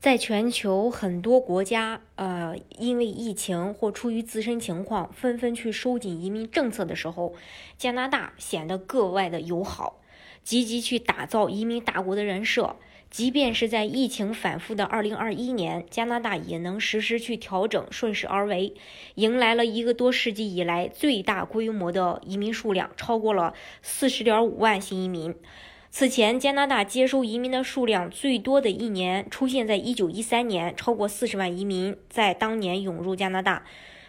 在全球很多国家，呃，因为疫情或出于自身情况，纷纷去收紧移民政策的时候，加拿大显得格外的友好，积极去打造移民大国的人设。即便是在疫情反复的2021年，加拿大也能实时去调整，顺势而为，迎来了一个多世纪以来最大规模的移民数量，超过了40.5万新移民。此前，加拿大接收移民的数量最多的一年出现在一九一三年，超过四十万移民在当年涌入加拿大。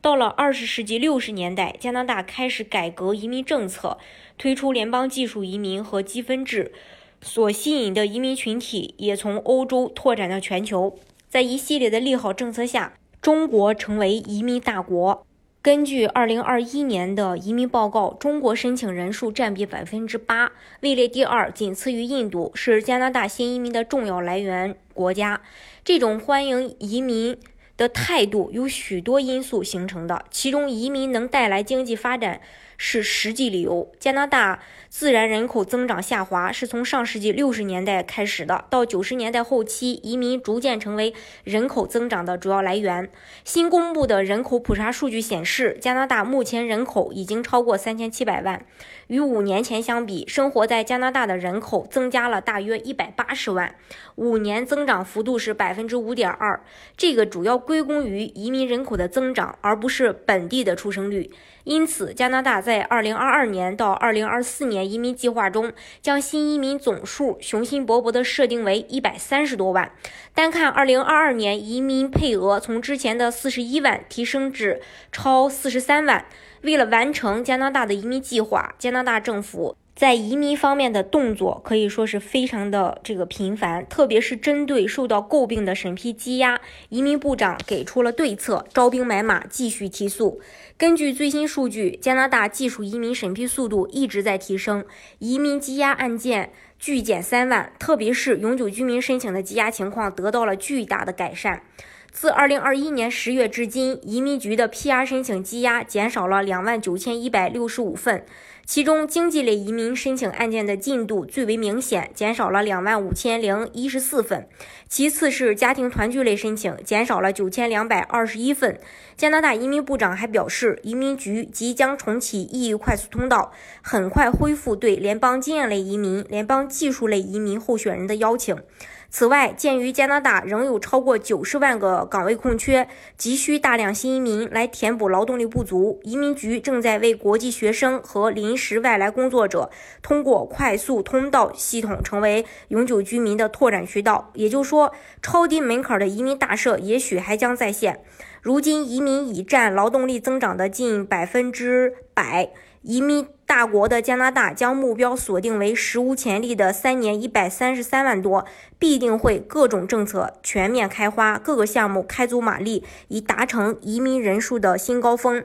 到了二十世纪六十年代，加拿大开始改革移民政策，推出联邦技术移民和积分制，所吸引的移民群体也从欧洲拓展到全球。在一系列的利好政策下，中国成为移民大国。根据二零二一年的移民报告，中国申请人数占比百分之八，位列第二，仅次于印度，是加拿大新移民的重要来源国家。这种欢迎移民的态度有许多因素形成的，其中移民能带来经济发展。是实际理由。加拿大自然人口增长下滑是从上世纪六十年代开始的，到九十年代后期，移民逐渐成为人口增长的主要来源。新公布的人口普查数据显示，加拿大目前人口已经超过三千七百万，与五年前相比，生活在加拿大的人口增加了大约一百八十万，五年增长幅度是百分之五点二。这个主要归归功于移民人口的增长，而不是本地的出生率。因此，加拿大在在二零二二年到二零二四年移民计划中，将新移民总数雄心勃勃地设定为一百三十多万。单看二零二二年移民配额，从之前的四十一万提升至超四十三万。为了完成加拿大的移民计划，加拿大政府。在移民方面的动作可以说是非常的这个频繁，特别是针对受到诟病的审批积压，移民部长给出了对策，招兵买马，继续提速。根据最新数据，加拿大技术移民审批速度一直在提升，移民积压案件拒减三万，特别是永久居民申请的积压情况得到了巨大的改善。自二零二一年十月至今，移民局的 PR 申请积压减少了两万九千一百六十五份，其中经济类移民申请案件的进度最为明显，减少了两万五千零一十四份，其次是家庭团聚类申请，减少了九千两百二十一份。加拿大移民部长还表示，移民局即将重启 E-U 快速通道，很快恢复对联邦经验类移民、联邦技术类移民候选人的邀请。此外，鉴于加拿大仍有超过九十万个岗位空缺，急需大量新移民来填补劳动力不足，移民局正在为国际学生和临时外来工作者通过快速通道系统成为永久居民的拓展渠道。也就是说，超低门槛的移民大赦也许还将再现。如今，移民已占劳动力增长的近百分之百。移民大国的加拿大将目标锁定为史无前例的三年一百三十三万多，必定会各种政策全面开花，各个项目开足马力，以达成移民人数的新高峰。